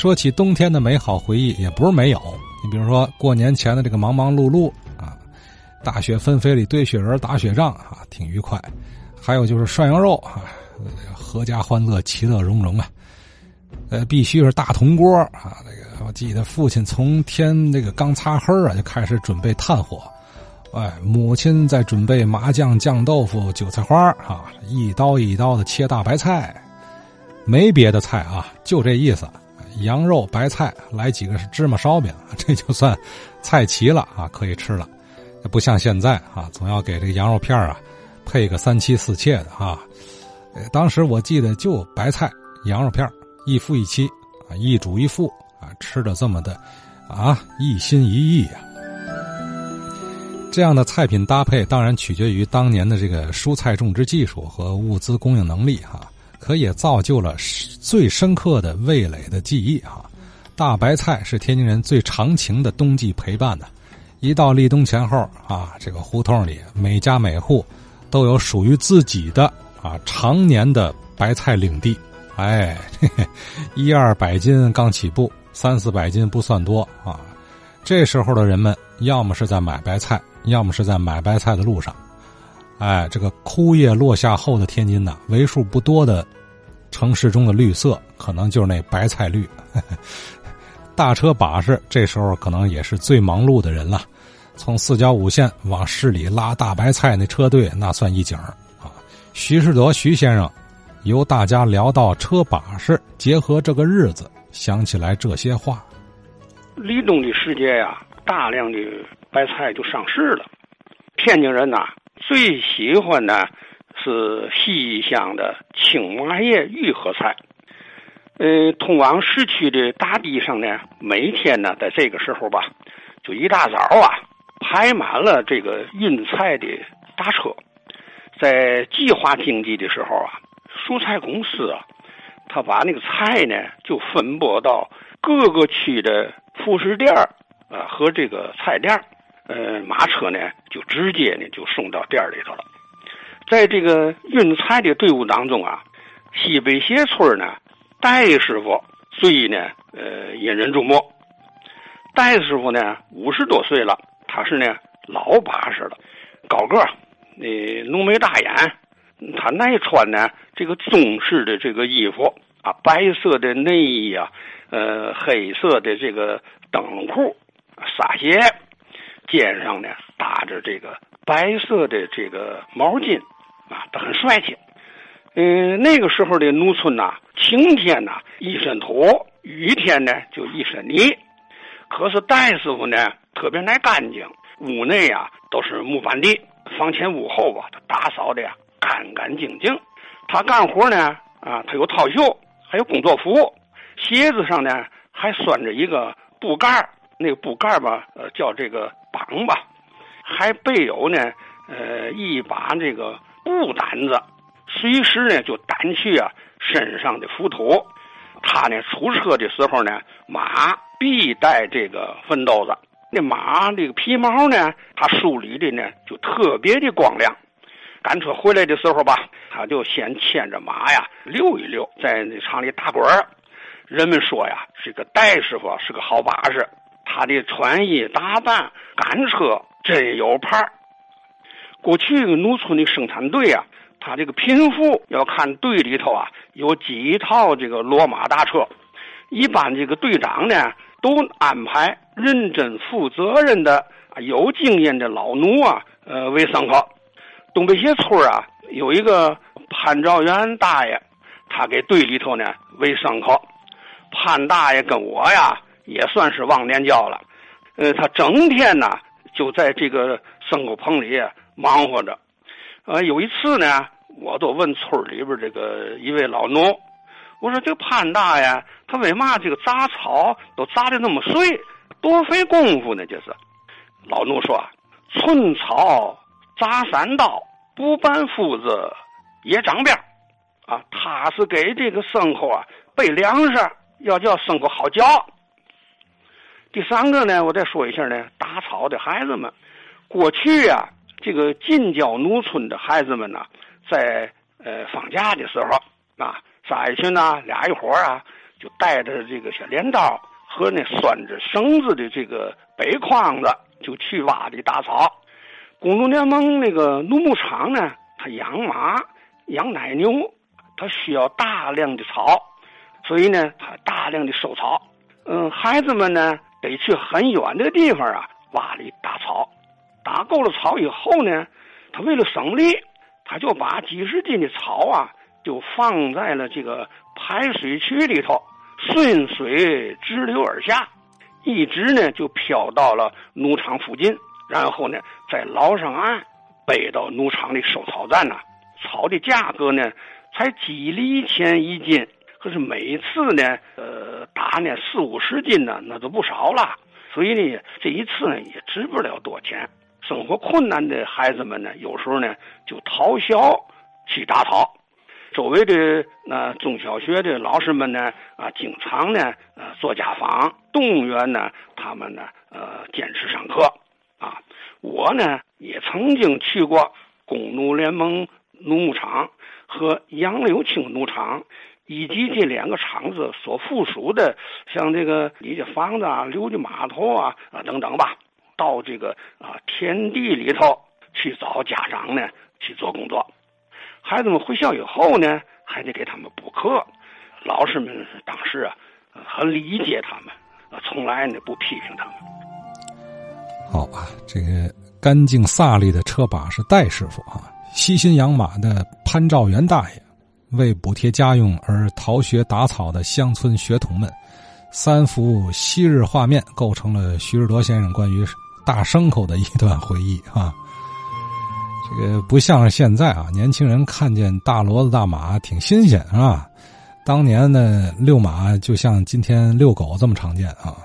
说起冬天的美好回忆，也不是没有。你比如说过年前的这个忙忙碌碌啊，大雪纷飞里堆雪人、打雪仗啊，挺愉快。还有就是涮羊肉啊，阖家欢乐、其乐融融啊。呃，必须是大铜锅啊。那个我记得父亲从天那个刚擦黑啊，就开始准备炭火。哎，母亲在准备麻酱、酱豆腐、韭菜花啊，一刀一刀的切大白菜。没别的菜啊，就这意思。羊肉、白菜，来几个芝麻烧饼，这就算菜齐了啊，可以吃了。不像现在啊，总要给这个羊肉片啊配个三妻四妾的啊。当时我记得就白菜、羊肉片一夫一妻啊，一主一副啊，吃的这么的啊，一心一意呀。这样的菜品搭配当然取决于当年的这个蔬菜种植技术和物资供应能力哈。可也造就了最深刻的味蕾的记忆哈，大白菜是天津人最长情的冬季陪伴的，一到立冬前后啊，这个胡同里每家每户都有属于自己的啊常年的白菜领地，哎，一二百斤刚起步，三四百斤不算多啊，这时候的人们要么是在买白菜，要么是在买白菜的路上。哎，这个枯叶落下后的天津呐，为数不多的城市中的绿色，可能就是那白菜绿。大车把式这时候可能也是最忙碌的人了。从四郊五县往市里拉大白菜，那车队那算一景啊。徐世德徐先生由大家聊到车把式，结合这个日子，想起来这些话。立冬的时节呀，大量的白菜就上市了。天津人呐。最喜欢的是西乡的青麻叶玉荷菜。呃，通往市区的大堤上呢，每天呢，在这个时候吧，就一大早啊，排满了这个运菜的大车。在计划经济的时候啊，蔬菜公司啊，他把那个菜呢，就分拨到各个区的副食店啊和这个菜店呃，马车呢就直接呢就送到店里头了。在这个运菜的队伍当中啊，西北斜村呢戴师傅最呢呃引人注目。戴师傅呢五十多岁了，他是呢老把式了，高个，那浓眉大眼，他耐穿呢这个中式的这个衣服啊，白色的内衣啊，呃黑色的这个灯笼裤，纱鞋。肩上呢搭着这个白色的这个毛巾，啊，他很帅气。嗯，那个时候的农村呐，晴天呐一身土，雨天呢就一身泥。可是戴师傅呢特别爱干净，屋内啊都是木板地，房前屋后吧，他打扫的呀干干净净。他干活呢啊，他有套袖，还有工作服，鞋子上呢还拴着一个布盖那个布盖吧，呃，叫这个。绑吧，还备有呢，呃，一把这个布掸子，随时呢就掸去啊身上的浮土。他呢出车的时候呢，马必带这个粪兜子。那马这个皮毛呢，他梳理的呢就特别的光亮。赶车回来的时候吧，他就先牵着马呀溜一溜，在那厂里打滚。人们说呀，这个戴师傅是个好把式。他的穿衣打扮、赶车真有派儿。过去农村的生产队啊，他这个贫富要看队里头啊有几套这个骡马大车。一般这个队长呢，都安排认真负责任的、有经验的老奴啊，呃为牲口。东北斜村啊，有一个潘兆元大爷，他给队里头呢喂牲口。潘大爷跟我呀。也算是忘年交了，呃，他整天呢就在这个牲口棚里忙活着。呃，有一次呢，我都问村里边这个一位老农，我说这个潘大爷他为嘛这个杂草都杂的那么碎，多费功夫呢？这是。老农说啊：“寸草杂三刀，不办夫子也长辫啊，他是给这个牲口啊备粮食，要叫牲口好嚼。第三个呢，我再说一下呢，打草的孩子们，过去呀，这个近郊农村的孩子们呢，在呃放假的时候啊，仨一群呐，俩一伙啊，就带着这个小镰刀和那拴着绳子的这个背筐子，就去挖地打草。工农联盟那个农牧场呢，他养马、养奶牛，他需要大量的草，所以呢，他大量的收草。嗯，孩子们呢，得去很远的地方啊，挖里打草。打够了草以后呢，他为了省力，他就把几十斤的草啊，就放在了这个排水渠里头，顺水直流而下，一直呢就飘到了农场附近，然后呢再捞上岸，背到农场的收草站呐。草的价格呢才几厘钱一斤，可是每次呢，呃，打呢四五十斤呢，那都不少了。所以呢，这一次呢也值不了多钱。生活困难的孩子们呢，有时候呢就逃校去打草。周围的那中小学的老师们呢，啊，经常呢，呃，做家访，动员呢他们呢，呃，坚持上课。啊，我呢也曾经去过工农联盟农牧场和杨柳青农场，以及这两个厂子所附属的，像这个李家房子啊、刘家码头啊啊等等吧。到这个啊田地里头去找家长呢去做工作，孩子们回校以后呢，还得给他们补课。老师们当时啊很理解他们，从来呢不批评他们。好啊，这个干净飒利的车把是戴师傅啊，悉心养马的潘兆元大爷，为补贴家用而逃学打草的乡村学童们，三幅昔日画面构成了徐志德先生关于。大牲口的一段回忆啊，这个不像是现在啊，年轻人看见大骡子大马挺新鲜啊，当年呢遛马就像今天遛狗这么常见啊。